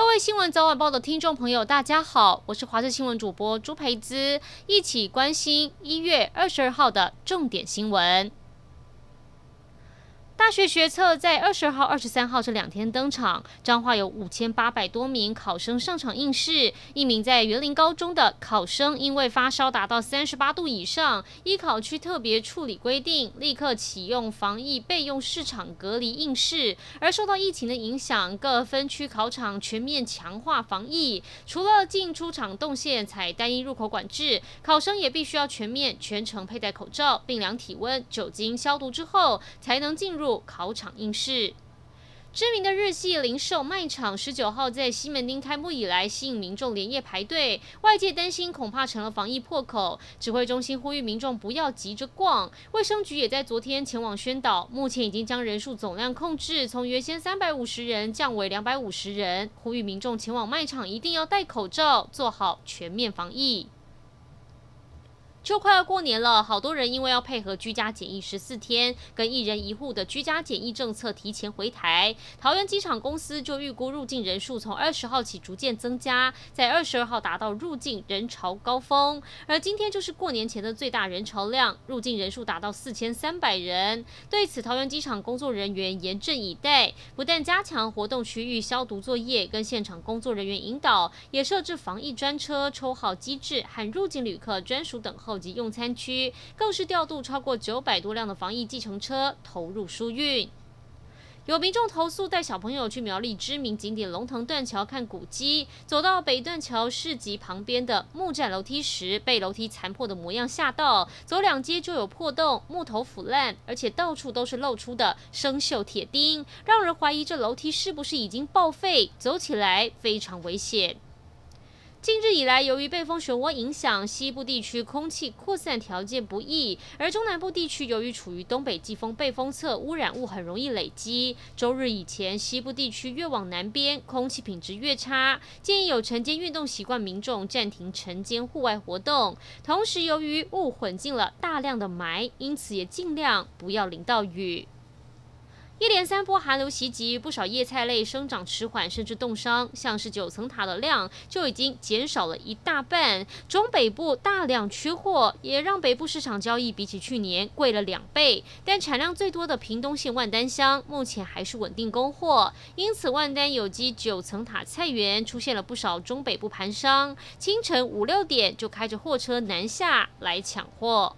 各位新闻早晚报的听众朋友，大家好，我是华视新闻主播朱培姿，一起关心一月二十二号的重点新闻。大学学测在二十号、二十三号这两天登场，彰化有五千八百多名考生上场应试。一名在园林高中的考生因为发烧达到三十八度以上，依考区特别处理规定，立刻启用防疫备用市场隔离应试。而受到疫情的影响，各分区考场全面强化防疫，除了进出场动线采单一入口管制，考生也必须要全面全程佩戴口罩，并量体温、酒精消毒之后才能进入。考场应试，知名的日系零售卖场十九号在西门町开幕以来，吸引民众连夜排队。外界担心恐怕成了防疫破口，指挥中心呼吁民众不要急着逛。卫生局也在昨天前往宣导，目前已经将人数总量控制，从原先三百五十人降为两百五十人。呼吁民众前往卖场一定要戴口罩，做好全面防疫。就快要过年了，好多人因为要配合居家检疫十四天，跟一人一户的居家检疫政策提前回台。桃园机场公司就预估入境人数从二十号起逐渐增加，在二十二号达到入境人潮高峰。而今天就是过年前的最大人潮量，入境人数达到四千三百人。对此，桃园机场工作人员严阵以待，不但加强活动区域消毒作业跟现场工作人员引导，也设置防疫专车、抽号机制和入境旅客专属等候。及用餐区更是调度超过九百多辆的防疫计程车投入疏运。有民众投诉带小朋友去苗栗知名景点龙腾断桥看古迹，走到北断桥市集旁边的木栈楼梯时，被楼梯残破的模样吓到，走两阶就有破洞，木头腐烂，而且到处都是露出的生锈铁钉，让人怀疑这楼梯是不是已经报废，走起来非常危险。近日以来，由于背风漩涡影响，西部地区空气扩散条件不易，而中南部地区由于处于东北季风背风侧，污染物很容易累积。周日以前，西部地区越往南边，空气品质越差，建议有晨间运动习惯民众暂停晨间户外活动。同时，由于雾混进了大量的霾，因此也尽量不要淋到雨。一连三波寒流袭击，不少叶菜类生长迟缓，甚至冻伤。像是九层塔的量就已经减少了一大半。中北部大量缺货，也让北部市场交易比起去年贵了两倍。但产量最多的屏东县万丹乡目前还是稳定供货，因此万丹有机九层塔菜园出现了不少中北部盘商，清晨五六点就开着货车南下来抢货。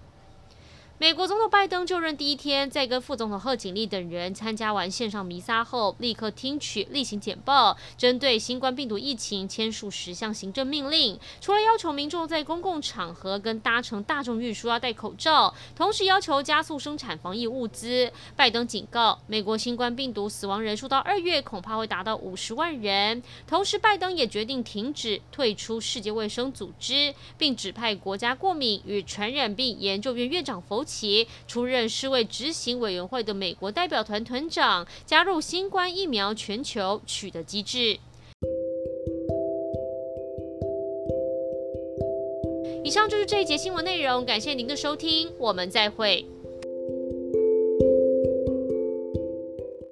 美国总统拜登就任第一天，在跟副总统贺锦丽等人参加完线上弥撒后，立刻听取例行简报，针对新冠病毒疫情签署十项行政命令。除了要求民众在公共场合跟搭乘大众运输要戴口罩，同时要求加速生产防疫物资。拜登警告，美国新冠病毒死亡人数到二月恐怕会达到五十万人。同时，拜登也决定停止退出世界卫生组织，并指派国家过敏与传染病研究院院长佛其出任世卫执行委员会的美国代表团团长，加入新冠疫苗全球取得机制。以上就是这一节新闻内容，感谢您的收听，我们再会。